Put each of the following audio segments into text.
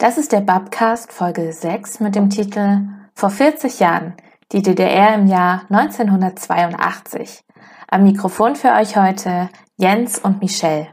Das ist der Babcast Folge 6 mit dem Titel Vor 40 Jahren, die DDR im Jahr 1982. Am Mikrofon für euch heute Jens und Michelle.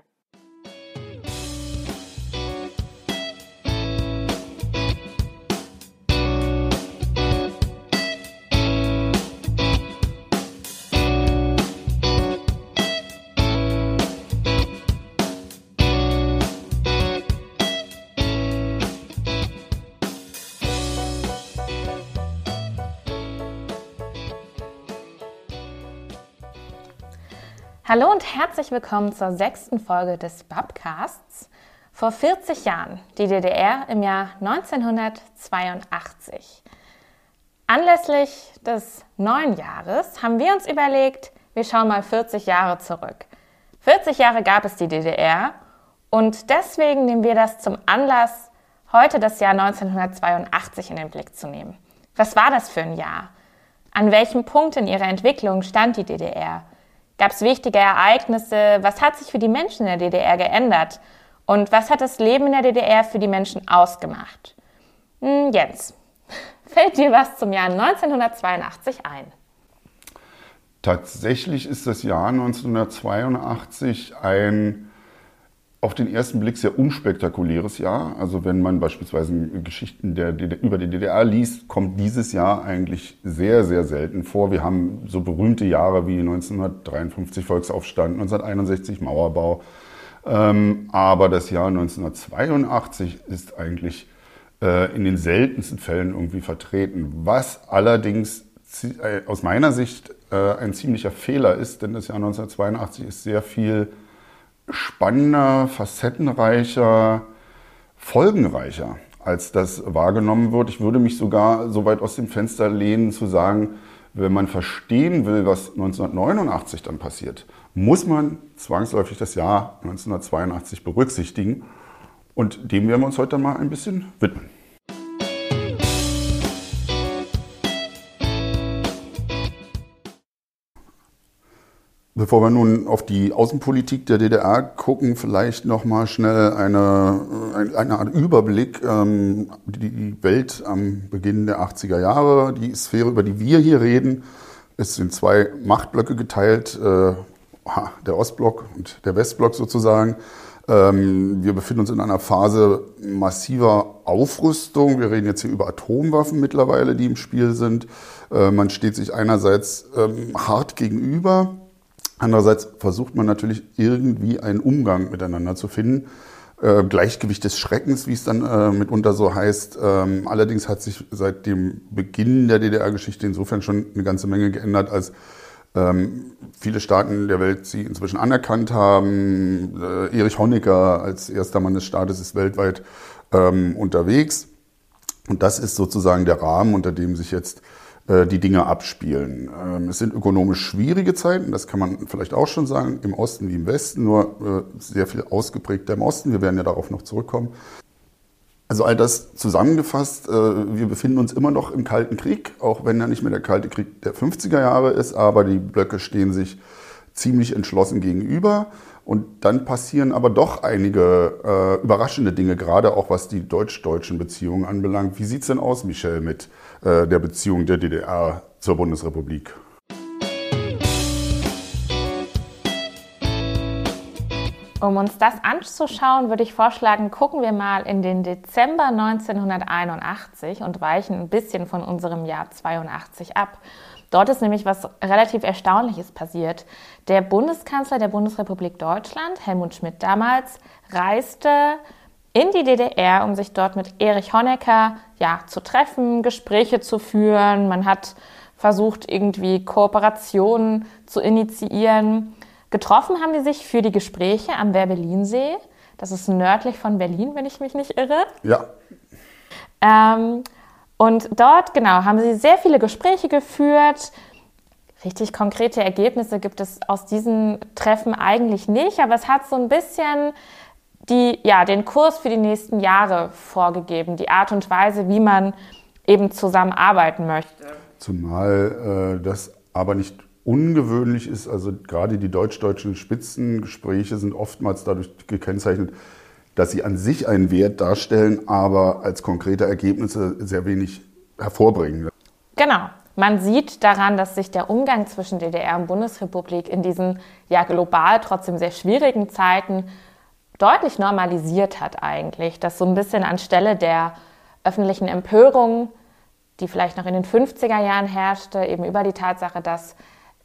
Hallo und herzlich willkommen zur sechsten Folge des Babcasts. Vor 40 Jahren, die DDR im Jahr 1982. Anlässlich des neuen Jahres haben wir uns überlegt, wir schauen mal 40 Jahre zurück. 40 Jahre gab es die DDR und deswegen nehmen wir das zum Anlass, heute das Jahr 1982 in den Blick zu nehmen. Was war das für ein Jahr? An welchem Punkt in ihrer Entwicklung stand die DDR? Gab es wichtige Ereignisse? Was hat sich für die Menschen in der DDR geändert? Und was hat das Leben in der DDR für die Menschen ausgemacht? Hm, Jens, fällt dir was zum Jahr 1982 ein? Tatsächlich ist das Jahr 1982 ein auf den ersten Blick sehr unspektakuläres Jahr. Also wenn man beispielsweise Geschichten der DDR, über die DDR liest, kommt dieses Jahr eigentlich sehr, sehr selten vor. Wir haben so berühmte Jahre wie 1953 Volksaufstand, 1961 Mauerbau. Ähm, aber das Jahr 1982 ist eigentlich äh, in den seltensten Fällen irgendwie vertreten. Was allerdings äh, aus meiner Sicht äh, ein ziemlicher Fehler ist, denn das Jahr 1982 ist sehr viel spannender, facettenreicher, folgenreicher, als das wahrgenommen wird. Ich würde mich sogar so weit aus dem Fenster lehnen zu sagen, wenn man verstehen will, was 1989 dann passiert, muss man zwangsläufig das Jahr 1982 berücksichtigen. Und dem werden wir uns heute mal ein bisschen widmen. Bevor wir nun auf die Außenpolitik der DDR gucken, vielleicht noch mal schnell eine, eine Art Überblick. Ähm, die Welt am Beginn der 80er Jahre, die Sphäre, über die wir hier reden, ist in zwei Machtblöcke geteilt, äh, der Ostblock und der Westblock sozusagen. Ähm, wir befinden uns in einer Phase massiver Aufrüstung. Wir reden jetzt hier über Atomwaffen mittlerweile, die im Spiel sind. Äh, man steht sich einerseits ähm, hart gegenüber Andererseits versucht man natürlich irgendwie einen Umgang miteinander zu finden. Äh, Gleichgewicht des Schreckens, wie es dann äh, mitunter so heißt. Ähm, allerdings hat sich seit dem Beginn der DDR-Geschichte insofern schon eine ganze Menge geändert, als ähm, viele Staaten der Welt sie inzwischen anerkannt haben. Äh, Erich Honecker als erster Mann des Staates ist weltweit ähm, unterwegs. Und das ist sozusagen der Rahmen, unter dem sich jetzt äh, die Dinge abspielen. Ähm, es sind ökonomisch schwierige Zeiten, das kann man vielleicht auch schon sagen, im Osten wie im Westen, nur äh, sehr viel ausgeprägter im Osten. Wir werden ja darauf noch zurückkommen. Also all das zusammengefasst, äh, wir befinden uns immer noch im Kalten Krieg, auch wenn er nicht mehr der Kalte Krieg der 50er Jahre ist, aber die Blöcke stehen sich ziemlich entschlossen gegenüber. Und dann passieren aber doch einige überraschende Dinge, gerade auch was die deutsch-deutschen Beziehungen anbelangt. Wie sieht es denn aus, Michel, mit der Beziehung der DDR zur Bundesrepublik? Um uns das anzuschauen, würde ich vorschlagen, gucken wir mal in den Dezember 1981 und weichen ein bisschen von unserem Jahr 82 ab. Dort ist nämlich was relativ Erstaunliches passiert. Der Bundeskanzler der Bundesrepublik Deutschland, Helmut Schmidt damals, reiste in die DDR, um sich dort mit Erich Honecker ja, zu treffen, Gespräche zu führen. Man hat versucht, irgendwie Kooperationen zu initiieren. Getroffen haben die sich für die Gespräche am Werbelinsee. Das ist nördlich von Berlin, wenn ich mich nicht irre. Ja. Ähm, und dort, genau, haben sie sehr viele Gespräche geführt. Richtig konkrete Ergebnisse gibt es aus diesen Treffen eigentlich nicht, aber es hat so ein bisschen die, ja, den Kurs für die nächsten Jahre vorgegeben, die Art und Weise, wie man eben zusammenarbeiten möchte. Zumal äh, das aber nicht ungewöhnlich ist, also gerade die deutsch-deutschen Spitzengespräche sind oftmals dadurch gekennzeichnet, dass sie an sich einen Wert darstellen, aber als konkrete Ergebnisse sehr wenig hervorbringen. Genau. Man sieht daran, dass sich der Umgang zwischen DDR und Bundesrepublik in diesen ja global trotzdem sehr schwierigen Zeiten deutlich normalisiert hat eigentlich. Dass so ein bisschen anstelle der öffentlichen Empörung, die vielleicht noch in den 50er Jahren herrschte, eben über die Tatsache, dass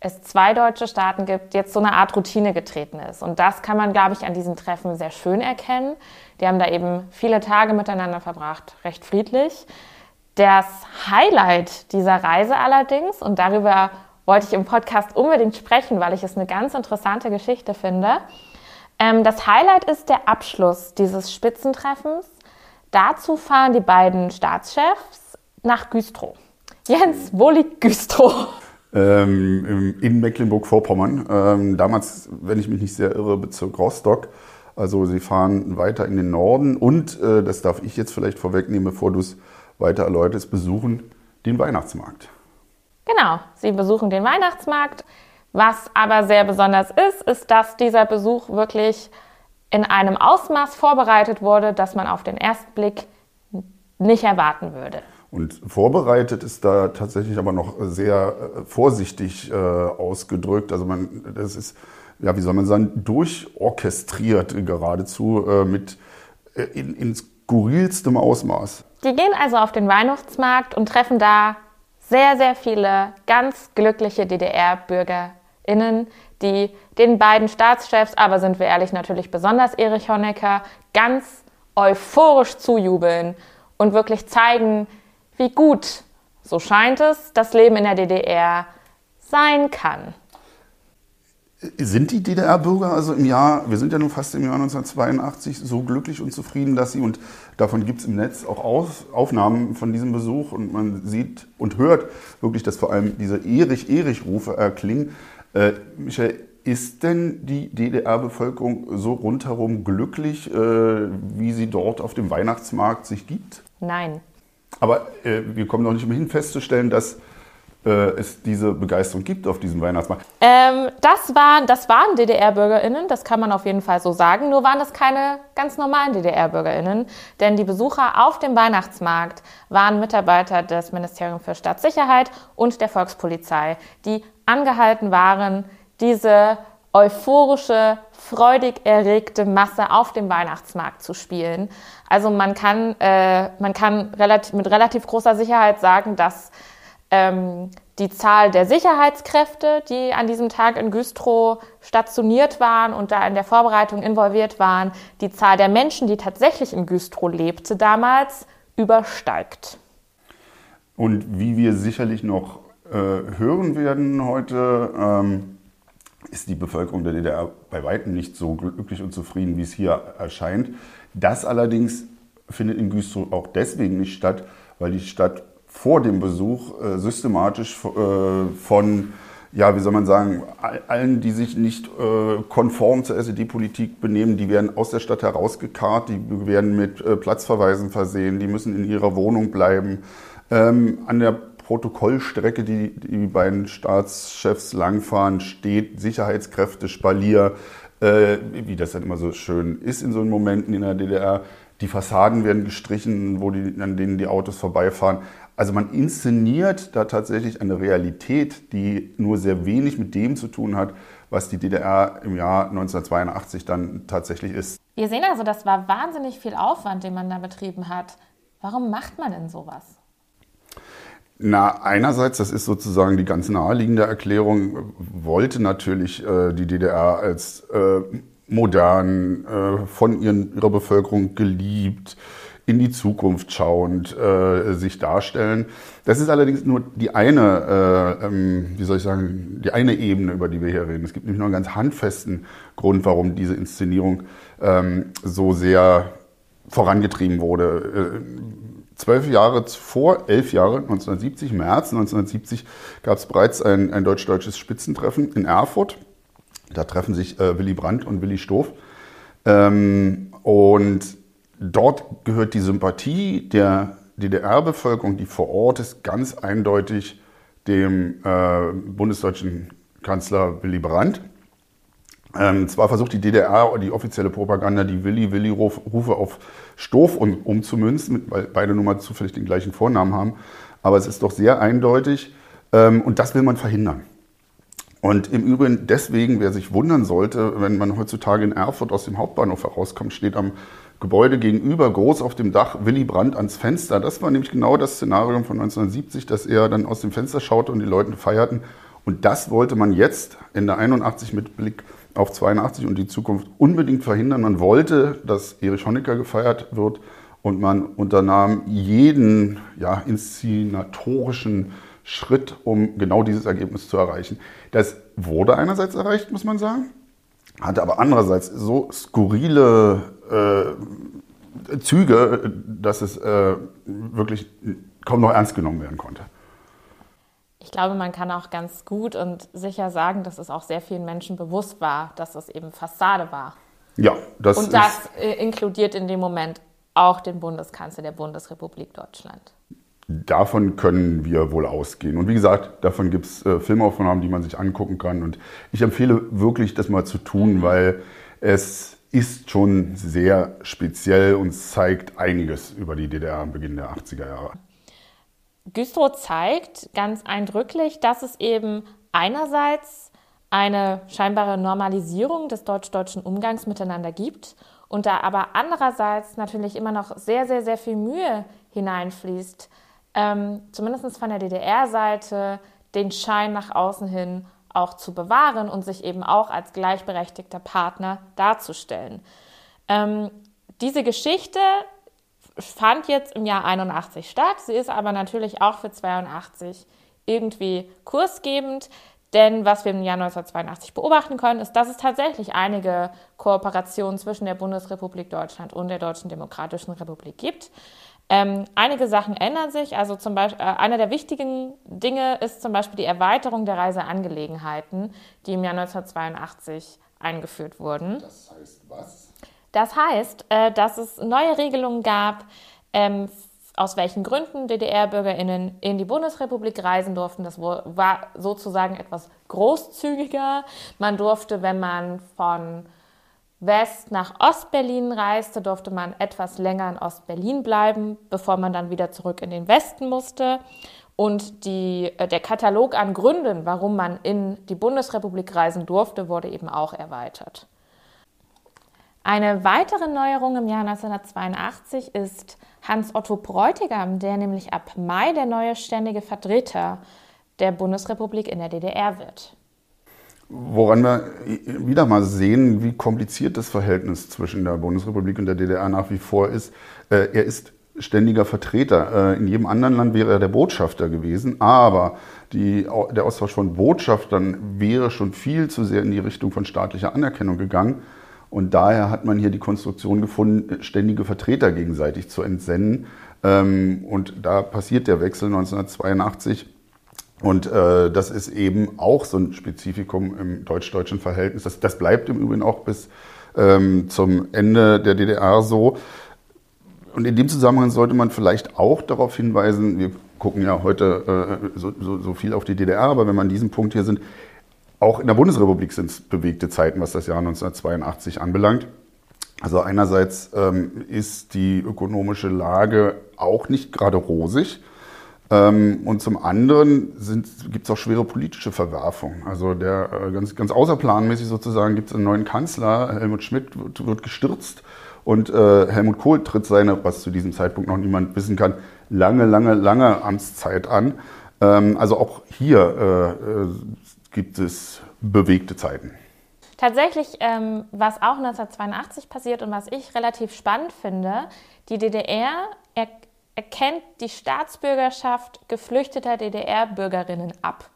es zwei deutsche Staaten gibt, jetzt so eine Art Routine getreten ist. Und das kann man, glaube ich, an diesen Treffen sehr schön erkennen. Die haben da eben viele Tage miteinander verbracht, recht friedlich. Das Highlight dieser Reise allerdings, und darüber wollte ich im Podcast unbedingt sprechen, weil ich es eine ganz interessante Geschichte finde. Ähm, das Highlight ist der Abschluss dieses Spitzentreffens. Dazu fahren die beiden Staatschefs nach Güstrow. Jens, wo liegt Güstrow? Ähm, in Mecklenburg-Vorpommern. Ähm, damals, wenn ich mich nicht sehr irre, Bezirk Rostock. Also sie fahren weiter in den Norden und, äh, das darf ich jetzt vielleicht vorwegnehmen, bevor du es weiter erläuterst, besuchen den Weihnachtsmarkt. Genau, sie besuchen den Weihnachtsmarkt. Was aber sehr besonders ist, ist, dass dieser Besuch wirklich in einem Ausmaß vorbereitet wurde, das man auf den ersten Blick nicht erwarten würde. Und vorbereitet ist da tatsächlich aber noch sehr äh, vorsichtig äh, ausgedrückt. Also man, das ist, ja, wie soll man sagen, durchorchestriert geradezu äh, mit äh, in, in skurrilstem Ausmaß. Die gehen also auf den Weihnachtsmarkt und treffen da sehr, sehr viele ganz glückliche DDR-BürgerInnen, die den beiden Staatschefs, aber sind wir ehrlich natürlich besonders Erich Honecker, ganz euphorisch zujubeln und wirklich zeigen, wie gut, so scheint es, das Leben in der DDR sein kann. Sind die DDR-Bürger also im Jahr, wir sind ja nun fast im Jahr 1982, so glücklich und zufrieden, dass sie, und davon gibt es im Netz auch Aufnahmen von diesem Besuch und man sieht und hört wirklich, dass vor allem diese Erich-Erich-Rufe erklingen. Äh, Michael, ist denn die DDR-Bevölkerung so rundherum glücklich, äh, wie sie dort auf dem Weihnachtsmarkt sich gibt? Nein. Aber äh, wir kommen noch nicht umhin festzustellen, dass äh, es diese Begeisterung gibt auf diesem Weihnachtsmarkt. Ähm, das, waren, das waren DDR-BürgerInnen, das kann man auf jeden Fall so sagen. Nur waren das keine ganz normalen DDR-BürgerInnen, denn die Besucher auf dem Weihnachtsmarkt waren Mitarbeiter des Ministeriums für Staatssicherheit und der Volkspolizei, die angehalten waren, diese euphorische, freudig erregte Masse auf dem Weihnachtsmarkt zu spielen. Also man kann, äh, man kann relativ, mit relativ großer Sicherheit sagen, dass ähm, die Zahl der Sicherheitskräfte, die an diesem Tag in Güstrow stationiert waren und da in der Vorbereitung involviert waren, die Zahl der Menschen, die tatsächlich in Güstrow lebte damals, übersteigt. Und wie wir sicherlich noch äh, hören werden heute, ähm ist die Bevölkerung der DDR bei weitem nicht so glücklich und zufrieden, wie es hier erscheint. Das allerdings findet in Güstrow auch deswegen nicht statt, weil die Stadt vor dem Besuch äh, systematisch äh, von, ja, wie soll man sagen, allen, die sich nicht äh, konform zur SED-Politik benehmen, die werden aus der Stadt herausgekarrt, die werden mit äh, Platzverweisen versehen, die müssen in ihrer Wohnung bleiben. Ähm, an der Protokollstrecke, die die beiden Staatschefs langfahren, steht Sicherheitskräfte, Spalier, äh, wie das dann immer so schön ist in so Momenten in der DDR. Die Fassaden werden gestrichen, wo die, an denen die Autos vorbeifahren. Also man inszeniert da tatsächlich eine Realität, die nur sehr wenig mit dem zu tun hat, was die DDR im Jahr 1982 dann tatsächlich ist. Wir sehen also, das war wahnsinnig viel Aufwand, den man da betrieben hat. Warum macht man denn sowas? Na, einerseits, das ist sozusagen die ganz naheliegende Erklärung, wollte natürlich äh, die DDR als äh, modern, äh, von ihren, ihrer Bevölkerung geliebt, in die Zukunft schauend äh, sich darstellen. Das ist allerdings nur die eine, äh, ähm, wie soll ich sagen, die eine Ebene, über die wir hier reden. Es gibt nämlich noch einen ganz handfesten Grund, warum diese Inszenierung ähm, so sehr vorangetrieben wurde. Äh, zwölf Jahre zuvor, elf Jahre, 1970, März 1970, gab es bereits ein, ein deutsch-deutsches Spitzentreffen in Erfurt. Da treffen sich äh, Willy Brandt und Willy Stoff. Ähm, und dort gehört die Sympathie der DDR-Bevölkerung, die vor Ort ist, ganz eindeutig dem äh, bundesdeutschen Kanzler Willy Brandt. Ähm, zwar versucht die DDR, die offizielle Propaganda, die Willi-Willi-Rufe auf Stoff um, umzumünzen, weil beide nun mal zufällig den gleichen Vornamen haben. Aber es ist doch sehr eindeutig ähm, und das will man verhindern. Und im Übrigen deswegen, wer sich wundern sollte, wenn man heutzutage in Erfurt aus dem Hauptbahnhof herauskommt, steht am Gebäude gegenüber groß auf dem Dach Willy Brandt ans Fenster. Das war nämlich genau das Szenario von 1970, dass er dann aus dem Fenster schaute und die Leute feierten. Und das wollte man jetzt Ende 81 mit Blick auf 82 und die Zukunft unbedingt verhindern. Man wollte, dass Erich Honecker gefeiert wird und man unternahm jeden ja, inszenatorischen Schritt, um genau dieses Ergebnis zu erreichen. Das wurde einerseits erreicht, muss man sagen, hatte aber andererseits so skurrile äh, Züge, dass es äh, wirklich kaum noch ernst genommen werden konnte. Ich glaube, man kann auch ganz gut und sicher sagen, dass es auch sehr vielen Menschen bewusst war, dass es eben Fassade war. Ja, das Und das äh, inkludiert in dem Moment auch den Bundeskanzler der Bundesrepublik Deutschland. Davon können wir wohl ausgehen. Und wie gesagt, davon gibt es äh, Filmaufnahmen, die man sich angucken kann. Und ich empfehle wirklich, das mal zu tun, mhm. weil es ist schon sehr speziell und zeigt einiges über die DDR am Beginn der 80er Jahre. Güstrow zeigt ganz eindrücklich, dass es eben einerseits eine scheinbare Normalisierung des deutsch-deutschen Umgangs miteinander gibt und da aber andererseits natürlich immer noch sehr, sehr, sehr viel Mühe hineinfließt, ähm, zumindest von der DDR-Seite, den Schein nach außen hin auch zu bewahren und sich eben auch als gleichberechtigter Partner darzustellen. Ähm, diese Geschichte fand jetzt im Jahr 81 statt. Sie ist aber natürlich auch für 82 irgendwie kursgebend. Denn was wir im Jahr 1982 beobachten können, ist, dass es tatsächlich einige Kooperationen zwischen der Bundesrepublik Deutschland und der Deutschen Demokratischen Republik gibt. Ähm, einige Sachen ändern sich. Also zum Beispiel, äh, einer der wichtigen Dinge ist zum Beispiel die Erweiterung der Reiseangelegenheiten, die im Jahr 1982 eingeführt wurden. Das heißt was? Das heißt, äh, dass es neue Regelungen gab, ähm, aus welchen Gründen DDR-BürgerInnen in die Bundesrepublik reisen durften. Das war sozusagen etwas großzügiger. Man durfte, wenn man von West nach Ostberlin reiste, durfte man etwas länger in Ostberlin bleiben, bevor man dann wieder zurück in den Westen musste. Und die, äh, der Katalog an Gründen, warum man in die Bundesrepublik reisen durfte, wurde eben auch erweitert. Eine weitere Neuerung im Jahr 1982 ist Hans Otto Bräutigam, der nämlich ab Mai der neue ständige Vertreter der Bundesrepublik in der DDR wird. Woran wir wieder mal sehen, wie kompliziert das Verhältnis zwischen der Bundesrepublik und der DDR nach wie vor ist. Äh, er ist ständiger Vertreter. Äh, in jedem anderen Land wäre er der Botschafter gewesen, aber die, der Austausch von Botschaftern wäre schon viel zu sehr in die Richtung von staatlicher Anerkennung gegangen. Und daher hat man hier die Konstruktion gefunden, ständige Vertreter gegenseitig zu entsenden. Ähm, und da passiert der Wechsel 1982. Und äh, das ist eben auch so ein Spezifikum im deutsch-deutschen Verhältnis. Das, das bleibt im Übrigen auch bis ähm, zum Ende der DDR so. Und in dem Zusammenhang sollte man vielleicht auch darauf hinweisen, wir gucken ja heute äh, so, so, so viel auf die DDR, aber wenn wir an diesem Punkt hier sind, auch in der Bundesrepublik sind es bewegte Zeiten, was das Jahr 1982 anbelangt. Also einerseits ähm, ist die ökonomische Lage auch nicht gerade rosig. Ähm, und zum anderen gibt es auch schwere politische Verwerfungen. Also der äh, ganz, ganz außerplanmäßig sozusagen gibt es einen neuen Kanzler, Helmut Schmidt wird, wird gestürzt und äh, Helmut Kohl tritt seine, was zu diesem Zeitpunkt noch niemand wissen kann, lange, lange, lange Amtszeit an. Ähm, also auch hier äh, äh gibt es bewegte Zeiten. Tatsächlich, ähm, was auch 1982 passiert und was ich relativ spannend finde, die DDR er erkennt die Staatsbürgerschaft geflüchteter DDR-Bürgerinnen ab.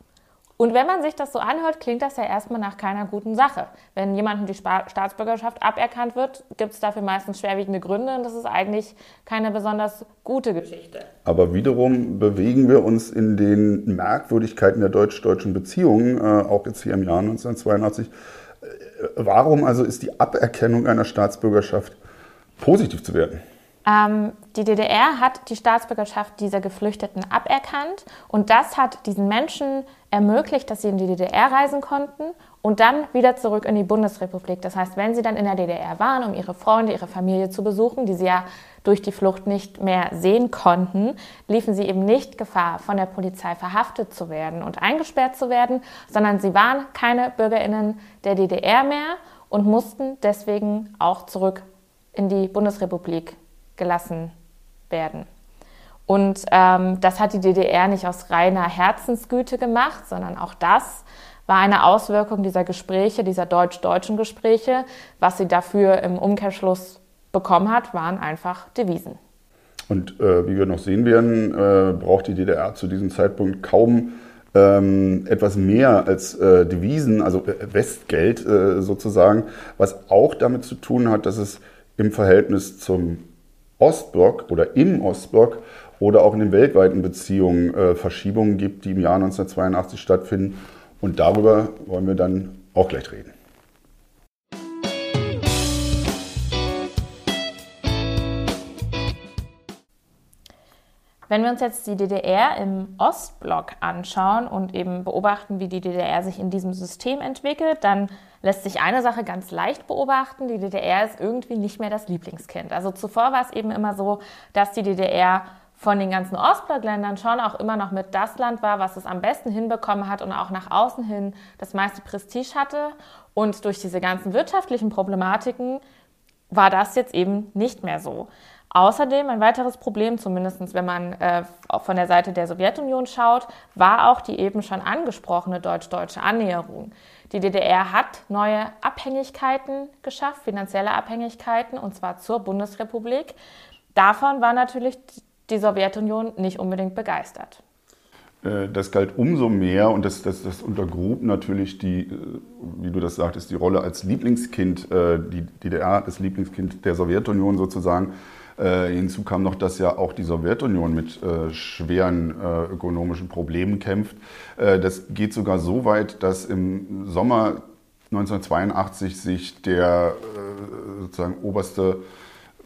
Und wenn man sich das so anhört, klingt das ja erstmal nach keiner guten Sache. Wenn jemandem die Staatsbürgerschaft aberkannt wird, gibt es dafür meistens schwerwiegende Gründe und das ist eigentlich keine besonders gute Geschichte. Aber wiederum bewegen wir uns in den Merkwürdigkeiten der deutsch-deutschen Beziehungen, äh, auch jetzt hier im Jahr 1982. Äh, warum also ist die Aberkennung einer Staatsbürgerschaft positiv zu werden? Ähm, die DDR hat die Staatsbürgerschaft dieser Geflüchteten aberkannt und das hat diesen Menschen ermöglicht, dass sie in die DDR reisen konnten und dann wieder zurück in die Bundesrepublik. Das heißt, wenn sie dann in der DDR waren, um ihre Freunde, ihre Familie zu besuchen, die sie ja durch die Flucht nicht mehr sehen konnten, liefen sie eben nicht Gefahr, von der Polizei verhaftet zu werden und eingesperrt zu werden, sondern sie waren keine Bürgerinnen der DDR mehr und mussten deswegen auch zurück in die Bundesrepublik gelassen werden. Und ähm, das hat die DDR nicht aus reiner Herzensgüte gemacht, sondern auch das war eine Auswirkung dieser Gespräche, dieser deutsch-deutschen Gespräche. Was sie dafür im Umkehrschluss bekommen hat, waren einfach Devisen. Und äh, wie wir noch sehen werden, äh, braucht die DDR zu diesem Zeitpunkt kaum ähm, etwas mehr als äh, Devisen, also äh, Westgeld äh, sozusagen, was auch damit zu tun hat, dass es im Verhältnis zum Ostblock oder im Ostblock oder auch in den weltweiten Beziehungen äh, Verschiebungen gibt, die im Jahr 1982 stattfinden. Und darüber wollen wir dann auch gleich reden. Wenn wir uns jetzt die DDR im Ostblock anschauen und eben beobachten, wie die DDR sich in diesem System entwickelt, dann lässt sich eine Sache ganz leicht beobachten. Die DDR ist irgendwie nicht mehr das Lieblingskind. Also zuvor war es eben immer so, dass die DDR von den ganzen Ostblockländern schon auch immer noch mit das Land war, was es am besten hinbekommen hat und auch nach außen hin das meiste Prestige hatte. Und durch diese ganzen wirtschaftlichen Problematiken war das jetzt eben nicht mehr so. Außerdem ein weiteres Problem, zumindest wenn man äh, von der Seite der Sowjetunion schaut, war auch die eben schon angesprochene deutsch-deutsche Annäherung. Die DDR hat neue Abhängigkeiten geschafft, finanzielle Abhängigkeiten, und zwar zur Bundesrepublik. Davon war natürlich die Sowjetunion nicht unbedingt begeistert. Äh, das galt umso mehr und das, das, das untergrub natürlich die, äh, wie du das sagtest, die Rolle als Lieblingskind, äh, die DDR, das Lieblingskind der Sowjetunion sozusagen. Hinzu kam noch, dass ja auch die Sowjetunion mit schweren ökonomischen Problemen kämpft. Das geht sogar so weit, dass im Sommer 1982 sich der sozusagen oberste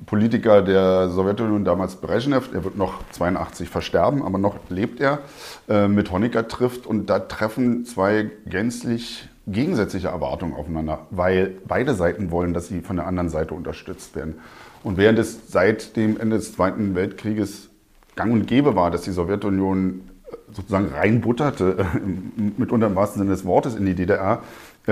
Politiker der Sowjetunion, damals Brezhnev, der wird noch 82 versterben, aber noch lebt er, äh, mit Honecker trifft und da treffen zwei gänzlich gegensätzliche Erwartungen aufeinander, weil beide Seiten wollen, dass sie von der anderen Seite unterstützt werden. Und während es seit dem Ende des Zweiten Weltkrieges gang und gäbe war, dass die Sowjetunion äh, sozusagen reinbutterte, mitunter im wahrsten Sinne des Wortes, in die DDR,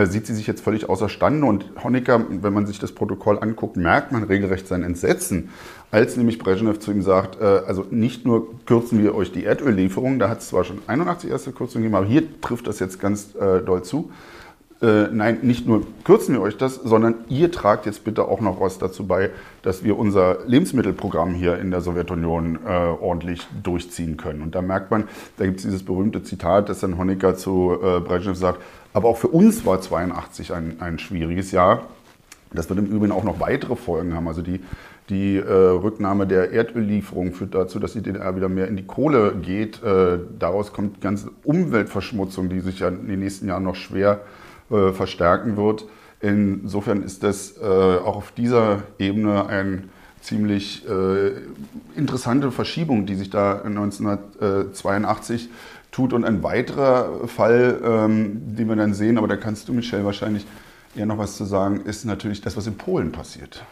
sieht sie sich jetzt völlig außerstande. Und Honecker, wenn man sich das Protokoll anguckt, merkt man regelrecht sein Entsetzen, als nämlich Brezhnev zu ihm sagt, also nicht nur kürzen wir euch die Erdöllieferung, da hat es zwar schon 81 erste Kürzungen gegeben, aber hier trifft das jetzt ganz doll zu, äh, nein, nicht nur kürzen wir euch das, sondern ihr tragt jetzt bitte auch noch was dazu bei, dass wir unser Lebensmittelprogramm hier in der Sowjetunion äh, ordentlich durchziehen können. Und da merkt man, da gibt es dieses berühmte Zitat, das dann Honecker zu äh, Brezhnev sagt, aber auch für uns war 82 ein, ein schwieriges Jahr. Das wird im Übrigen auch noch weitere Folgen haben. Also die, die äh, Rücknahme der Erdöllieferung führt dazu, dass die DDR wieder mehr in die Kohle geht. Äh, daraus kommt die ganze Umweltverschmutzung, die sich ja in den nächsten Jahren noch schwer verstärken wird. Insofern ist das äh, auch auf dieser Ebene eine ziemlich äh, interessante Verschiebung, die sich da 1982 tut. Und ein weiterer Fall, ähm, den wir dann sehen, aber da kannst du, Michelle, wahrscheinlich eher noch was zu sagen, ist natürlich das, was in Polen passiert.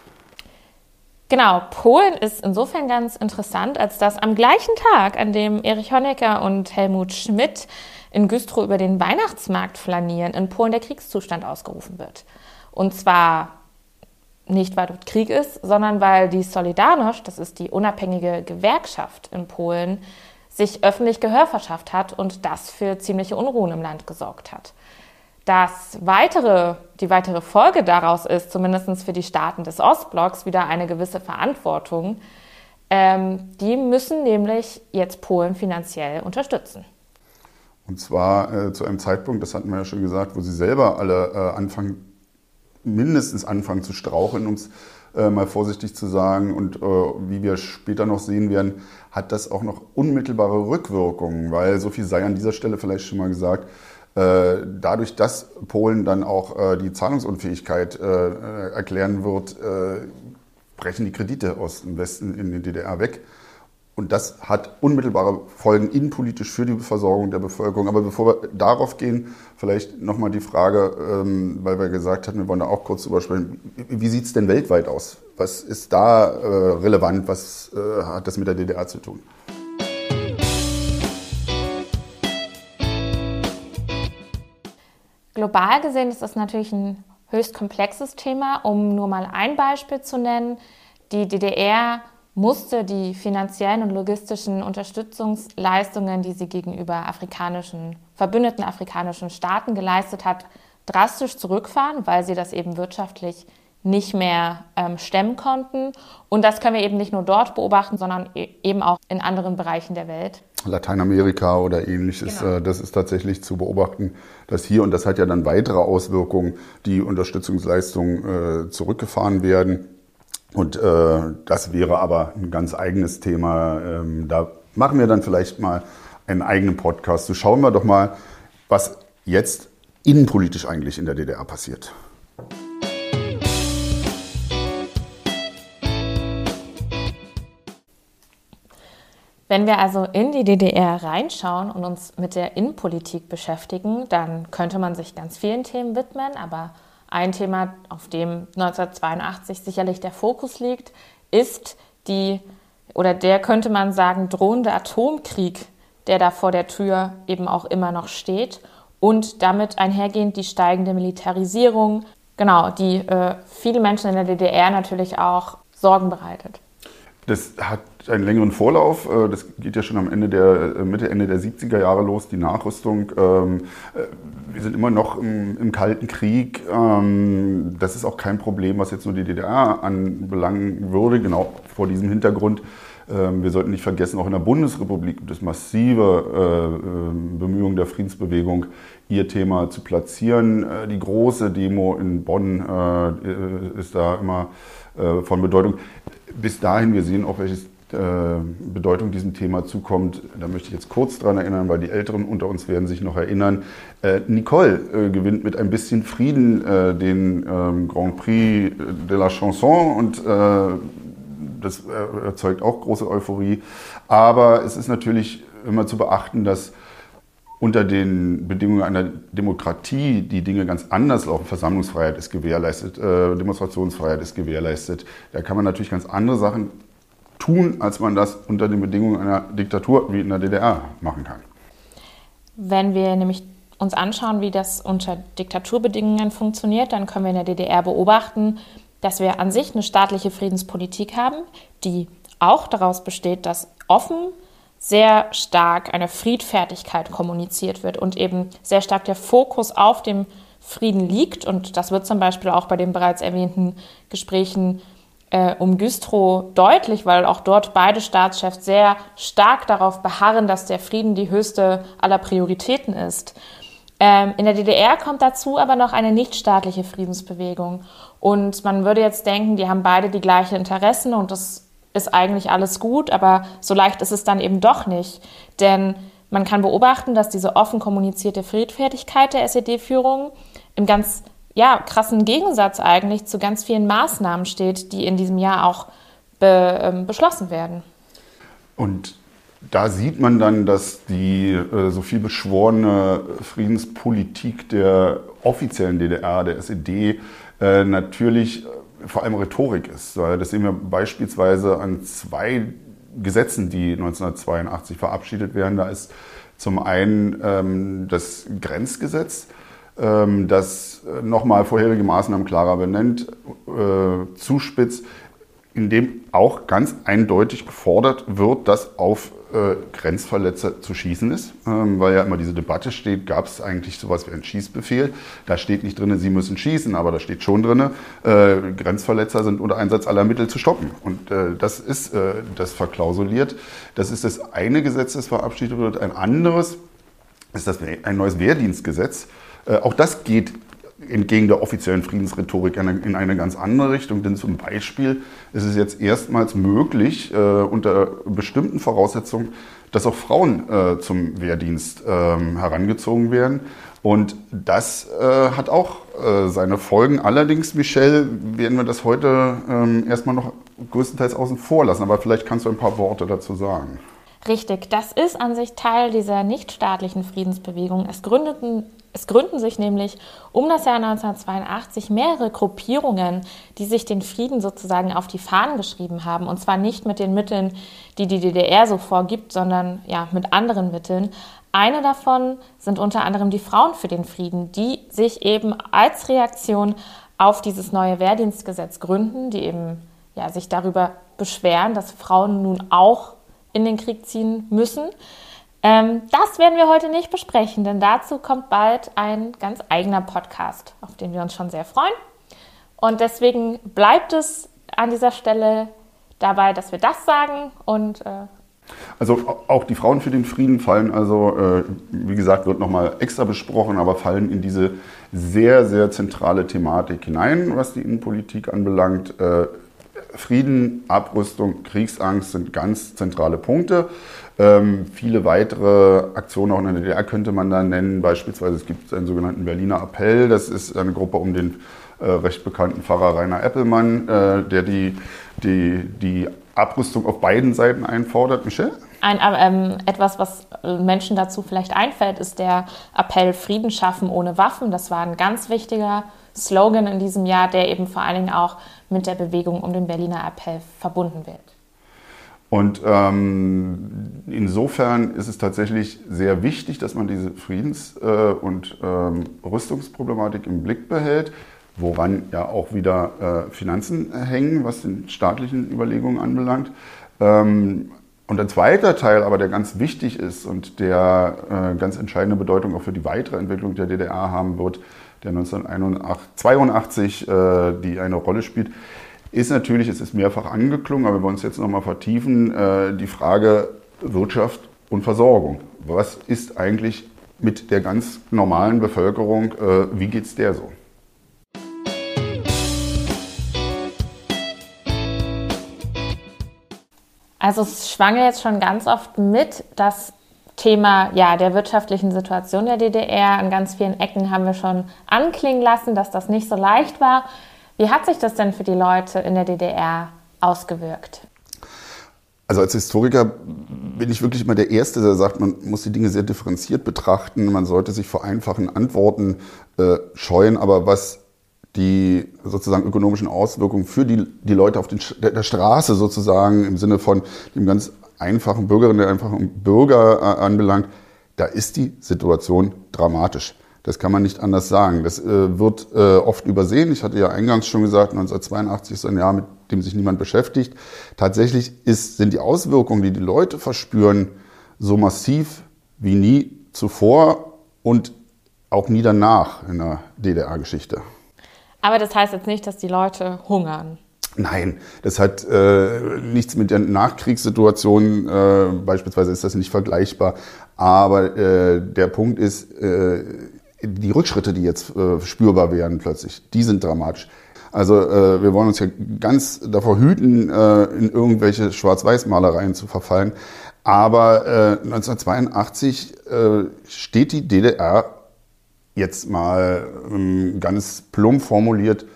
Genau, Polen ist insofern ganz interessant, als dass am gleichen Tag, an dem Erich Honecker und Helmut Schmidt in Güstrow über den Weihnachtsmarkt flanieren, in Polen der Kriegszustand ausgerufen wird. Und zwar nicht, weil dort Krieg ist, sondern weil die Solidarność, das ist die unabhängige Gewerkschaft in Polen, sich öffentlich Gehör verschafft hat und das für ziemliche Unruhen im Land gesorgt hat. Das weitere, die weitere Folge daraus ist, zumindest für die Staaten des Ostblocks, wieder eine gewisse Verantwortung. Ähm, die müssen nämlich jetzt Polen finanziell unterstützen. Und zwar äh, zu einem Zeitpunkt, das hatten wir ja schon gesagt, wo sie selber alle äh, anfangen, mindestens anfangen zu straucheln, um es äh, mal vorsichtig zu sagen. Und äh, wie wir später noch sehen werden, hat das auch noch unmittelbare Rückwirkungen, weil so viel sei an dieser Stelle vielleicht schon mal gesagt. Äh, dadurch, dass Polen dann auch äh, die Zahlungsunfähigkeit erklären wird, brechen die Kredite aus dem Westen in die DDR weg. Und das hat unmittelbare Folgen innenpolitisch für die Versorgung der Bevölkerung. Aber bevor wir darauf gehen, vielleicht nochmal die Frage, ähm, weil wir gesagt hatten, wir wollen da auch kurz drüber sprechen. Wie sieht es denn weltweit aus? Was ist da äh, relevant? Was äh, hat das mit der DDR zu tun? Global gesehen ist das natürlich ein höchst komplexes Thema. Um nur mal ein Beispiel zu nennen, die DDR musste die finanziellen und logistischen Unterstützungsleistungen, die sie gegenüber afrikanischen, verbündeten afrikanischen Staaten geleistet hat, drastisch zurückfahren, weil sie das eben wirtschaftlich nicht mehr ähm, stemmen konnten. Und das können wir eben nicht nur dort beobachten, sondern e eben auch in anderen Bereichen der Welt. Lateinamerika oder ähnliches, genau. äh, das ist tatsächlich zu beobachten, dass hier, und das hat ja dann weitere Auswirkungen, die Unterstützungsleistungen äh, zurückgefahren werden. Und äh, das wäre aber ein ganz eigenes Thema. Ähm, da machen wir dann vielleicht mal einen eigenen Podcast. So schauen wir doch mal, was jetzt innenpolitisch eigentlich in der DDR passiert. Wenn wir also in die DDR reinschauen und uns mit der Innenpolitik beschäftigen, dann könnte man sich ganz vielen Themen widmen, aber ein Thema, auf dem 1982 sicherlich der Fokus liegt, ist die, oder der könnte man sagen, drohende Atomkrieg, der da vor der Tür eben auch immer noch steht und damit einhergehend die steigende Militarisierung, genau, die äh, viele Menschen in der DDR natürlich auch Sorgen bereitet. Das hat einen längeren Vorlauf. Äh, das geht ja schon am Ende der, äh, Mitte, Ende der 70er Jahre los, die Nachrüstung. Ähm, äh, wir sind immer noch im, im, Kalten Krieg. Ähm, das ist auch kein Problem, was jetzt nur die DDR anbelangen würde, genau vor diesem Hintergrund. Ähm, wir sollten nicht vergessen, auch in der Bundesrepublik gibt es massive Bemühungen der Friedensbewegung, ihr Thema zu platzieren. Die große Demo in Bonn ist da immer von Bedeutung. Bis dahin, wir sehen auch, welches äh, Bedeutung diesem Thema zukommt. Da möchte ich jetzt kurz dran erinnern, weil die Älteren unter uns werden sich noch erinnern. Äh, Nicole äh, gewinnt mit ein bisschen Frieden den ähm, Grand Prix de la Chanson und das erzeugt auch große Euphorie. Aber es ist natürlich immer zu beachten, dass unter den Bedingungen einer Demokratie die Dinge ganz anders laufen. Versammlungsfreiheit ist gewährleistet, Demonstrationsfreiheit ist gewährleistet. Da kann man natürlich ganz andere Sachen tun, als man das unter den Bedingungen einer Diktatur wie in der DDR machen kann. Wenn wir nämlich uns anschauen, wie das unter Diktaturbedingungen funktioniert, dann können wir in der DDR beobachten, dass wir an sich eine staatliche Friedenspolitik haben, die auch daraus besteht, dass offen sehr stark eine Friedfertigkeit kommuniziert wird und eben sehr stark der Fokus auf dem Frieden liegt. Und das wird zum Beispiel auch bei den bereits erwähnten Gesprächen äh, um Güstrow deutlich, weil auch dort beide Staatschefs sehr stark darauf beharren, dass der Frieden die höchste aller Prioritäten ist. Ähm, in der DDR kommt dazu aber noch eine nichtstaatliche Friedensbewegung. Und man würde jetzt denken, die haben beide die gleichen Interessen und das ist eigentlich alles gut, aber so leicht ist es dann eben doch nicht. Denn man kann beobachten, dass diese offen kommunizierte Friedfertigkeit der SED-Führung im ganz ja, krassen Gegensatz eigentlich zu ganz vielen Maßnahmen steht, die in diesem Jahr auch be, ähm, beschlossen werden. Und da sieht man dann, dass die äh, so viel beschworene Friedenspolitik der offiziellen DDR, der SED, äh, natürlich vor allem Rhetorik ist. Das sehen wir beispielsweise an zwei Gesetzen, die 1982 verabschiedet werden. Da ist zum einen ähm, das Grenzgesetz, ähm, das äh, nochmal vorherige Maßnahmen klarer benennt, äh, zuspitzt, in dem auch ganz eindeutig gefordert wird, dass auf äh, Grenzverletzer zu schießen ist, ähm, weil ja immer diese Debatte steht, gab es eigentlich sowas wie einen Schießbefehl. Da steht nicht drin, sie müssen schießen, aber da steht schon drin, äh, Grenzverletzer sind unter Einsatz aller Mittel zu stoppen. Und äh, das ist äh, das verklausuliert. Das ist das eine Gesetz, das verabschiedet wird. Ein anderes ist das ein neues Wehrdienstgesetz, äh, auch das geht entgegen der offiziellen Friedensrhetorik in eine ganz andere Richtung. Denn zum Beispiel ist es jetzt erstmals möglich, äh, unter bestimmten Voraussetzungen, dass auch Frauen äh, zum Wehrdienst ähm, herangezogen werden. Und das hat auch seine Folgen. Allerdings, Michelle, werden wir das heute ähm, erstmal noch größtenteils außen vor lassen. Aber vielleicht kannst du ein paar Worte dazu sagen. Richtig, das ist an sich Teil dieser nichtstaatlichen Friedensbewegung. Es gründeten es gründen sich nämlich um das Jahr 1982 mehrere Gruppierungen, die sich den Frieden sozusagen auf die Fahnen geschrieben haben. Und zwar nicht mit den Mitteln, die die DDR so vorgibt, sondern ja, mit anderen Mitteln. Eine davon sind unter anderem die Frauen für den Frieden, die sich eben als Reaktion auf dieses neue Wehrdienstgesetz gründen, die eben ja, sich darüber beschweren, dass Frauen nun auch in den Krieg ziehen müssen. Ähm, das werden wir heute nicht besprechen, denn dazu kommt bald ein ganz eigener Podcast, auf den wir uns schon sehr freuen. Und deswegen bleibt es an dieser Stelle dabei, dass wir das sagen und äh, also auch die Frauen für den Frieden fallen, also äh, wie gesagt, wird nochmal extra besprochen, aber fallen in diese sehr, sehr zentrale Thematik hinein, was die Innenpolitik anbelangt. Äh, Frieden, Abrüstung, Kriegsangst sind ganz zentrale Punkte. Ähm, viele weitere Aktionen auch in der DDR könnte man da nennen. Beispielsweise es gibt einen sogenannten Berliner Appell. Das ist eine Gruppe um den äh, recht bekannten Pfarrer Rainer Eppelmann, äh, der die, die, die Abrüstung auf beiden Seiten einfordert. Michel? Ein, ähm, etwas, was Menschen dazu vielleicht einfällt, ist der Appell Frieden schaffen ohne Waffen. Das war ein ganz wichtiger Slogan in diesem Jahr, der eben vor allen Dingen auch mit der Bewegung um den Berliner Appell verbunden wird. Und ähm, insofern ist es tatsächlich sehr wichtig, dass man diese Friedens- äh, und ähm, Rüstungsproblematik im Blick behält, woran ja auch wieder äh, Finanzen hängen, was den staatlichen Überlegungen anbelangt. Ähm, und ein zweiter Teil aber, der ganz wichtig ist und der äh, ganz entscheidende Bedeutung auch für die weitere Entwicklung der DDR haben wird, der 1982 äh, die eine Rolle spielt, ist natürlich, es ist mehrfach angeklungen, aber wir wollen es jetzt nochmal vertiefen, äh, die Frage Wirtschaft und Versorgung. Was ist eigentlich mit der ganz normalen Bevölkerung, äh, wie geht es der so? Also es schwang jetzt schon ganz oft mit, das Thema ja, der wirtschaftlichen Situation der DDR. An ganz vielen Ecken haben wir schon anklingen lassen, dass das nicht so leicht war. Wie hat sich das denn für die Leute in der DDR ausgewirkt? Also als Historiker bin ich wirklich immer der Erste, der sagt, man muss die Dinge sehr differenziert betrachten. Man sollte sich vor einfachen Antworten äh, scheuen. Aber was die sozusagen ökonomischen Auswirkungen für die, die Leute auf den, der, der Straße sozusagen im Sinne von dem ganz einfachen Bürgerinnen, der einfachen Bürger äh, anbelangt, da ist die Situation dramatisch. Das kann man nicht anders sagen. Das äh, wird äh, oft übersehen. Ich hatte ja eingangs schon gesagt, 1982 ist ein Jahr, mit dem sich niemand beschäftigt. Tatsächlich ist, sind die Auswirkungen, die die Leute verspüren, so massiv wie nie zuvor und auch nie danach in der DDR-Geschichte. Aber das heißt jetzt nicht, dass die Leute hungern. Nein, das hat äh, nichts mit der Nachkriegssituation, äh, beispielsweise ist das nicht vergleichbar. Aber äh, der Punkt ist, äh, die Rückschritte, die jetzt äh, spürbar werden plötzlich, die sind dramatisch. Also äh, wir wollen uns ja ganz davor hüten, äh, in irgendwelche Schwarz-Weiß-Malereien zu verfallen. Aber äh, 1982 äh, steht die DDR jetzt mal ähm, ganz plump formuliert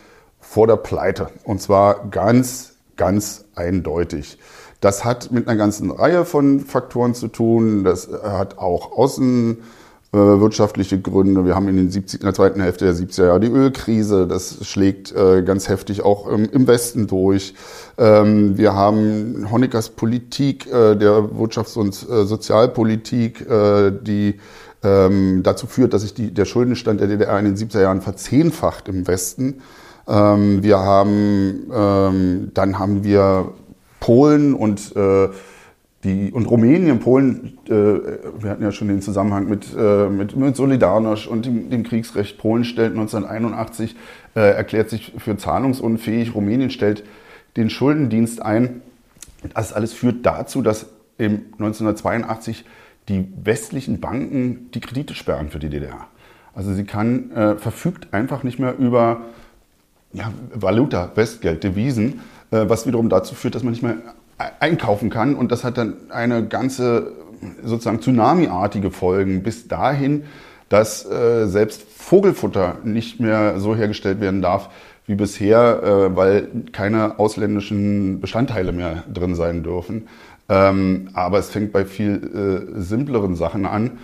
vor der Pleite. Und zwar ganz, ganz eindeutig. Das hat mit einer ganzen Reihe von Faktoren zu tun. Das hat auch außen äh, Gründe. Wir haben in, den 70, in der zweiten Hälfte der 70er Jahre die Ölkrise. Das schlägt äh, ganz heftig auch im Westen durch. Ähm, wir haben Honeckers Politik, äh, der Wirtschafts- und Sozialpolitik, die ähm, dazu führt, dass sich die, der Schuldenstand der DDR in den 70er Jahren verzehnfacht im Westen. Ähm, wir haben, dann haben wir Polen und die, und Rumänien, Polen, äh, wir hatten ja schon den Zusammenhang mit, äh, mit, mit Solidarność und dem, dem, Kriegsrecht. Polen stellt 1981, äh, erklärt sich für zahlungsunfähig. Rumänien stellt den Schuldendienst ein. Das alles führt dazu, dass im 1982 die westlichen Banken die Kredite sperren für die DDR. Also sie kann, äh, verfügt einfach nicht mehr über ja, Valuta, Westgeld, Devisen, äh, was wiederum dazu führt, dass man nicht mehr einkaufen kann. Und das hat dann eine ganze sozusagen Tsunami-artige Folgen bis dahin, dass äh, selbst Vogelfutter nicht mehr so hergestellt werden darf, wie bisher, äh, weil keine ausländischen Bestandteile mehr drin sein dürfen. Ähm, aber es fängt bei viel äh, simpleren Sachen an.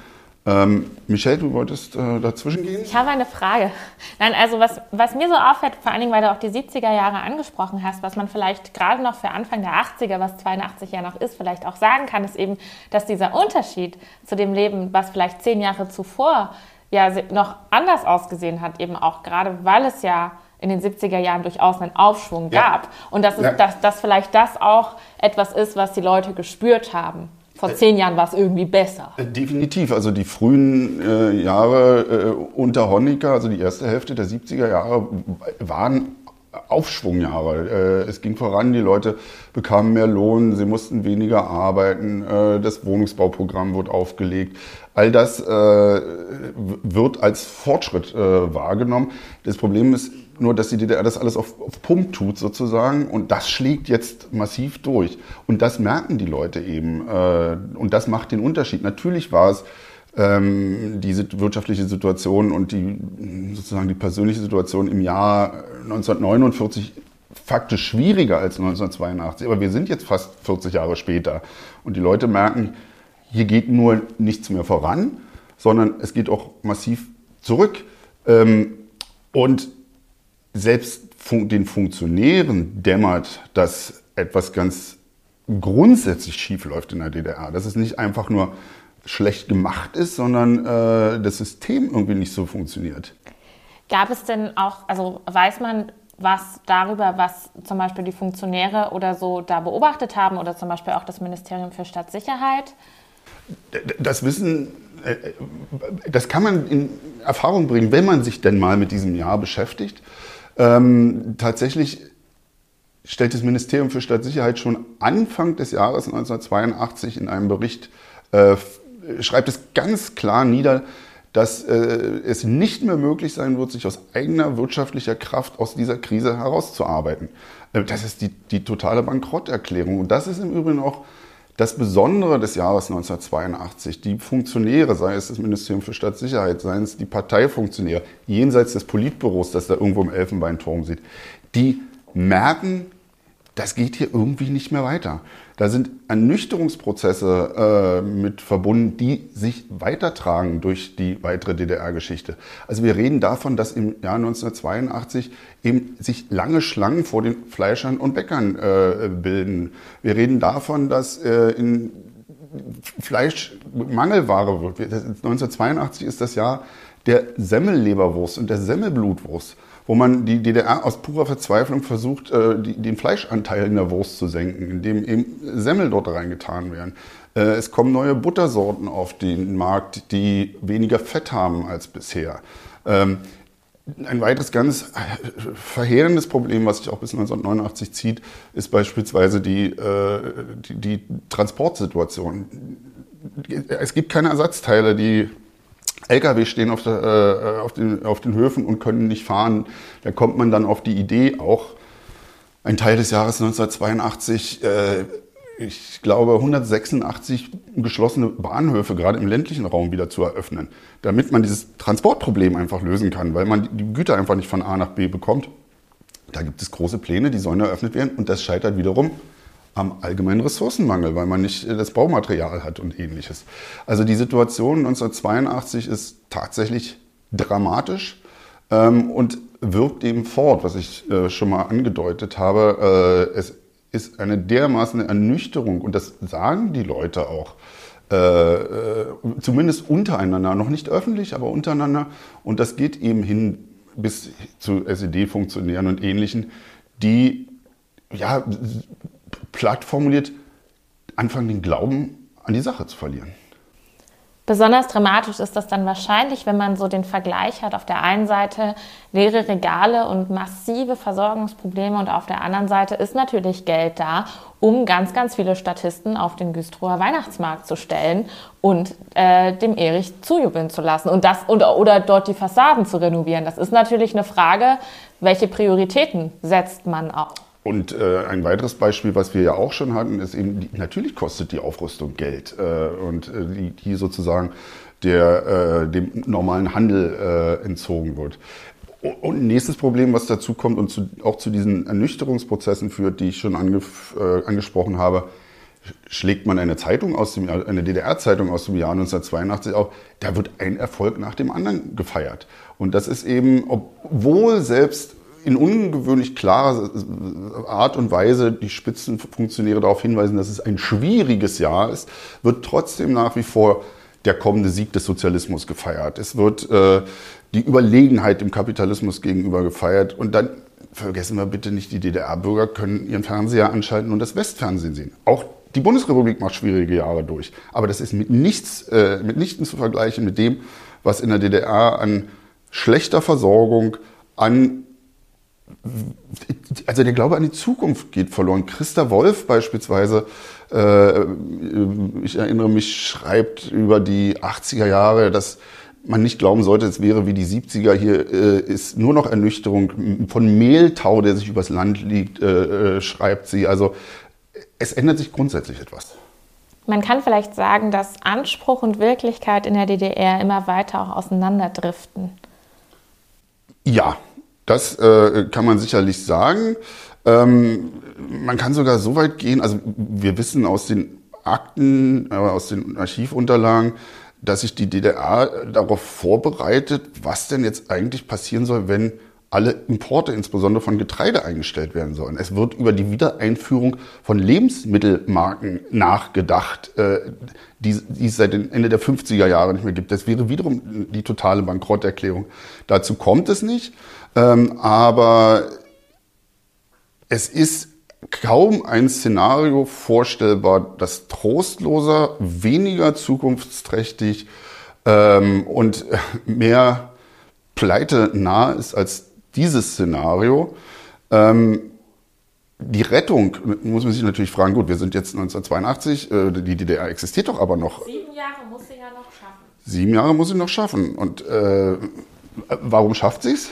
Ähm, Michelle, du wolltest äh, dazwischen gehen? Ich habe eine Frage. Nein, also was, was mir so auffällt, vor allen Dingen, weil du auch die 70er Jahre angesprochen hast, was man vielleicht gerade noch für Anfang der 80er, was 82 ja noch ist, vielleicht auch sagen kann, ist eben, dass dieser Unterschied zu dem Leben, was vielleicht zehn Jahre zuvor ja noch anders ausgesehen hat, eben auch gerade, weil es ja in den 70er Jahren durchaus einen Aufschwung ja. gab. Und dass, es, ja. dass, dass vielleicht das auch etwas ist, was die Leute gespürt haben. Vor zehn Jahren war es irgendwie besser. Äh, definitiv. Also die frühen äh, Jahre äh, unter Honecker, also die erste Hälfte der 70er Jahre, waren Aufschwungjahre. Äh, es ging voran, die Leute bekamen mehr Lohn, sie mussten weniger arbeiten, äh, das Wohnungsbauprogramm wurde aufgelegt. All das wird als Fortschritt wahrgenommen. Das Problem ist, nur dass die DDR das alles auf, auf Pump tut sozusagen und das schlägt jetzt massiv durch. Und das merken die Leute eben äh, und das macht den Unterschied. Natürlich war es ähm, diese wirtschaftliche Situation und die sozusagen die persönliche Situation im Jahr 1949 faktisch schwieriger als 1982. Aber wir sind jetzt fast 40 Jahre später und die Leute merken, hier geht nur nichts mehr voran, sondern es geht auch massiv zurück. Ähm, und selbst den Funktionären dämmert, dass etwas ganz grundsätzlich schief läuft in der DDR. Dass es nicht einfach nur schlecht gemacht ist, sondern äh, das System irgendwie nicht so funktioniert. Gab es denn auch, also weiß man was darüber, was zum Beispiel die Funktionäre oder so da beobachtet haben oder zum Beispiel auch das Ministerium für Staatssicherheit? Das Wissen, äh, das kann man in Erfahrung bringen, wenn man sich denn mal mit diesem Jahr beschäftigt. Ähm, tatsächlich stellt das Ministerium für Staatssicherheit schon Anfang des Jahres 1982 in einem Bericht, äh, schreibt es ganz klar nieder, dass äh, es nicht mehr möglich sein wird, sich aus eigener wirtschaftlicher Kraft aus dieser Krise herauszuarbeiten. Äh, das ist die, die totale Bankrotterklärung. Und das ist im Übrigen auch das Besondere des Jahres 1982, die Funktionäre, sei es das Ministerium für Staatssicherheit, seien es die Parteifunktionäre, jenseits des Politbüros, das da irgendwo im Elfenbeinturm sieht, die merken, das geht hier irgendwie nicht mehr weiter. Da sind Ernüchterungsprozesse äh, mit verbunden, die sich weitertragen durch die weitere DDR-Geschichte. Also wir reden davon, dass im Jahr 1982 eben sich lange Schlangen vor den Fleischern und Bäckern äh, bilden. Wir reden davon, dass äh, in Fleisch Mangelware wird. 1982 ist das Jahr der Semmelleberwurst und der Semmelblutwurst wo man die DDR aus purer Verzweiflung versucht, äh, den Fleischanteil in der Wurst zu senken, indem eben Semmel dort reingetan werden. Äh, es kommen neue Buttersorten auf den Markt, die weniger Fett haben als bisher. Ähm, ein weiteres ganz verheerendes Problem, was sich auch bis 1989 zieht, ist beispielsweise die, äh, die, die Transportsituation. Es gibt keine Ersatzteile, die Lkw stehen auf, der, äh, auf, den, auf, den, Höfen und können nicht fahren. Da kommt man dann auf die Idee, auch ein Teil des Jahres 1982, äh, ich glaube 186 geschlossene Bahnhöfe gerade im ländlichen Raum wieder zu eröffnen, damit man dieses Transportproblem einfach lösen kann, weil man die Güter einfach nicht von A nach B bekommt. Da gibt es große Pläne, die sollen eröffnet werden und das scheitert wiederum am allgemeinen Ressourcenmangel, weil man nicht das Baumaterial hat und ähnliches. Also die Situation 1982 ist tatsächlich dramatisch ähm, und wirkt eben fort, was ich äh, schon mal angedeutet habe. Äh, es ist eine dermaßen Ernüchterung und das sagen die Leute auch. Äh, äh zumindest untereinander, noch nicht öffentlich, aber untereinander. Und das geht eben hin bis zu SED-Funktionären und Ähnlichen, die ja platt formuliert, anfangen, den Glauben an die Sache zu verlieren. Besonders dramatisch ist das dann wahrscheinlich, wenn man so den Vergleich hat. Auf der einen Seite leere Regale und massive Versorgungsprobleme und auf der anderen Seite ist natürlich Geld da, um ganz, ganz viele Statisten auf den Güstrower Weihnachtsmarkt zu stellen und äh, dem Erich zujubeln zu lassen und das oder, oder dort die Fassaden zu renovieren. Das ist natürlich eine Frage, welche Prioritäten setzt man auch. Und äh, ein weiteres Beispiel, was wir ja auch schon hatten, ist eben, die, natürlich kostet die Aufrüstung Geld äh, und äh, die, die sozusagen der, äh, dem normalen Handel äh, entzogen wird. Und ein nächstes Problem, was dazu kommt und zu, auch zu diesen Ernüchterungsprozessen führt, die ich schon ange, äh, angesprochen habe, schlägt man eine Zeitung aus dem Jahr, eine DDR-Zeitung aus dem Jahr 1982 auf, da wird ein Erfolg nach dem anderen gefeiert. Und das ist eben, obwohl selbst in ungewöhnlich klarer Art und Weise die Spitzenfunktionäre darauf hinweisen, dass es ein schwieriges Jahr ist, wird trotzdem nach wie vor der kommende Sieg des Sozialismus gefeiert. Es wird äh, die Überlegenheit dem Kapitalismus gegenüber gefeiert. Und dann vergessen wir bitte nicht, die DDR-Bürger können ihren Fernseher anschalten und das Westfernsehen sehen. Auch die Bundesrepublik macht schwierige Jahre durch. Aber das ist mit nichts, äh, mitnichten zu vergleichen mit dem, was in der DDR an schlechter Versorgung, an also der Glaube an die Zukunft geht verloren. Christa Wolf beispielsweise, äh, ich erinnere mich, schreibt über die 80er Jahre, dass man nicht glauben sollte, es wäre wie die 70er. Hier äh, ist nur noch Ernüchterung von Mehltau, der sich übers Land liegt, äh, äh, schreibt sie. Also es ändert sich grundsätzlich etwas. Man kann vielleicht sagen, dass Anspruch und Wirklichkeit in der DDR immer weiter auch auseinanderdriften. Ja, das äh, kann man sicherlich sagen. Ähm, man kann sogar so weit gehen, also wir wissen aus den Akten, äh, aus den Archivunterlagen, dass sich die DDR darauf vorbereitet, was denn jetzt eigentlich passieren soll, wenn alle Importe, insbesondere von Getreide, eingestellt werden sollen. Es wird über die Wiedereinführung von Lebensmittelmarken nachgedacht, äh, die, die es seit dem Ende der 50er Jahre nicht mehr gibt. Das wäre wiederum die totale Bankrotterklärung. Dazu kommt es nicht. Ähm, aber es ist kaum ein Szenario vorstellbar, das trostloser, weniger zukunftsträchtig ähm, und mehr pleite nah ist als dieses Szenario. Ähm, die Rettung, muss man sich natürlich fragen, gut, wir sind jetzt 1982, äh, die DDR existiert doch aber noch. Sieben Jahre muss sie ja noch schaffen. Sieben Jahre muss sie noch schaffen. Und äh, warum schafft sie es?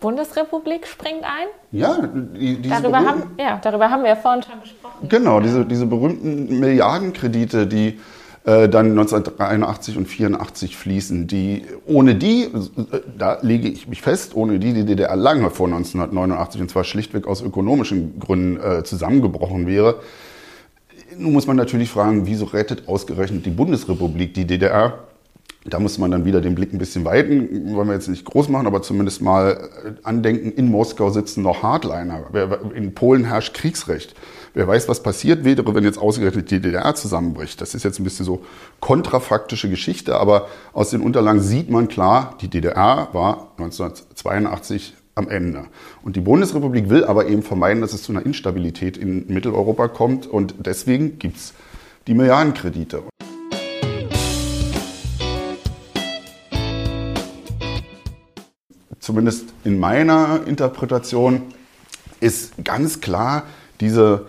Bundesrepublik springt ein? Ja, die, darüber, haben, ja darüber haben wir ja vorhin schon gesprochen. Genau, diese, diese berühmten Milliardenkredite, die äh, dann 1983 und 84 fließen, die ohne die, äh, da lege ich mich fest, ohne die die DDR lange vor 1989 und zwar schlichtweg aus ökonomischen Gründen äh, zusammengebrochen wäre. Nun muss man natürlich fragen, wieso rettet ausgerechnet die Bundesrepublik die DDR? Da muss man dann wieder den Blick ein bisschen weiten, wollen wir jetzt nicht groß machen, aber zumindest mal äh, andenken, in Moskau sitzen noch Hardliner. In Polen herrscht Kriegsrecht. Wer weiß, was passiert wäre, wenn jetzt ausgerechnet die DDR zusammenbricht. Das ist jetzt ein bisschen so kontrafaktische Geschichte, aber aus den Unterlagen sieht man klar, die DDR war 1982 am Ende. Und die Bundesrepublik will aber eben vermeiden, dass es zu einer Instabilität in Mitteleuropa kommt und deswegen gibt es die Milliardenkredite. Zumindest in meiner Interpretation, ist ganz klar diese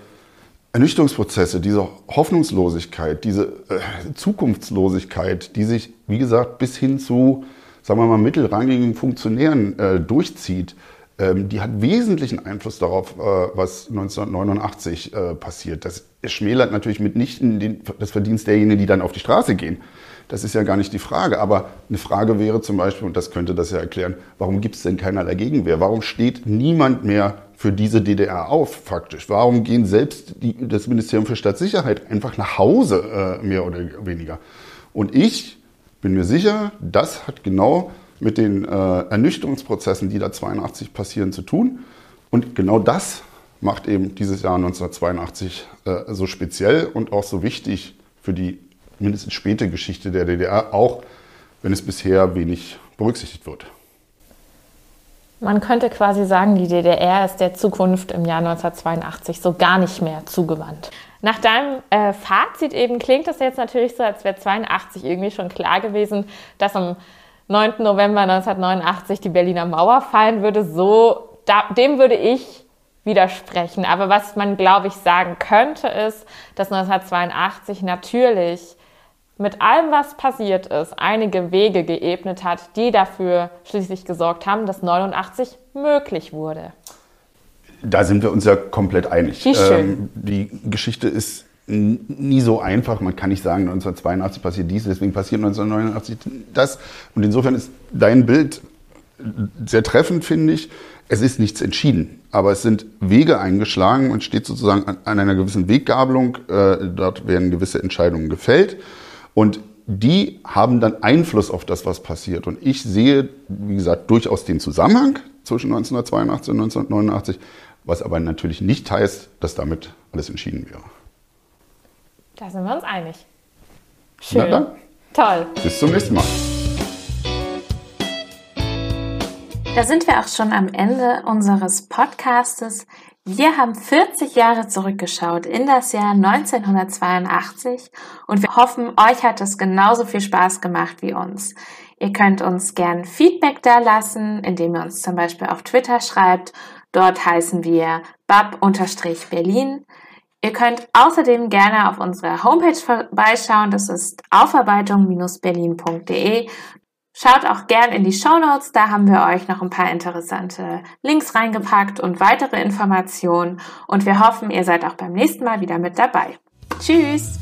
Ernüchterungsprozesse, diese Hoffnungslosigkeit, diese äh, Zukunftslosigkeit, die sich, wie gesagt, bis hin zu, sagen wir mal, mittelrangigen Funktionären äh, durchzieht, ähm, die hat wesentlichen Einfluss darauf, äh, was 1989 äh, passiert. Das schmälert natürlich mitnichten den, das Verdienst derjenigen, die dann auf die Straße gehen. Das ist ja gar nicht die Frage. Aber eine Frage wäre zum Beispiel, und das könnte das ja erklären, warum gibt es denn keinerlei Gegenwehr? Warum steht niemand mehr für diese DDR auf, faktisch? Warum gehen selbst die, das Ministerium für Staatssicherheit einfach nach Hause, äh, mehr oder weniger? Und ich bin mir sicher, das hat genau mit den äh, Ernüchterungsprozessen, die da 82 passieren, zu tun. Und genau das macht eben dieses Jahr 1982 äh, so speziell und auch so wichtig für die mindestens späte Geschichte der DDR, auch wenn es bisher wenig berücksichtigt wird. Man könnte quasi sagen, die DDR ist der Zukunft im Jahr 1982 so gar nicht mehr zugewandt. Nach deinem äh, Fazit eben klingt das jetzt natürlich so, als wäre 82 irgendwie schon klar gewesen, dass am 9. November 1989 die Berliner Mauer fallen würde. So, da, dem würde ich widersprechen. Aber was man, glaube ich, sagen könnte, ist, dass 1982 natürlich mit allem, was passiert ist, einige Wege geebnet hat, die dafür schließlich gesorgt haben, dass 89 möglich wurde. Da sind wir uns ja komplett einig. Ähm, die Geschichte ist nie so einfach. Man kann nicht sagen, 1982 passiert dies, deswegen passiert 1989 das. Und insofern ist dein Bild sehr treffend, finde ich, es ist nichts entschieden, aber es sind Wege eingeschlagen und steht sozusagen an, an einer gewissen Weggabelung. Äh, dort werden gewisse Entscheidungen gefällt und die haben dann Einfluss auf das, was passiert. Und ich sehe, wie gesagt, durchaus den Zusammenhang zwischen 1982 und 1989, was aber natürlich nicht heißt, dass damit alles entschieden wäre. Da sind wir uns einig. Schön. Na dann. Toll. Bis zum nächsten Mal. Da sind wir auch schon am Ende unseres Podcastes. Wir haben 40 Jahre zurückgeschaut in das Jahr 1982 und wir hoffen, euch hat es genauso viel Spaß gemacht wie uns. Ihr könnt uns gern Feedback da lassen, indem ihr uns zum Beispiel auf Twitter schreibt. Dort heißen wir bab-berlin. Ihr könnt außerdem gerne auf unserer Homepage vorbeischauen. Das ist aufarbeitung-berlin.de. Schaut auch gern in die Show Notes, da haben wir euch noch ein paar interessante Links reingepackt und weitere Informationen. Und wir hoffen, ihr seid auch beim nächsten Mal wieder mit dabei. Tschüss!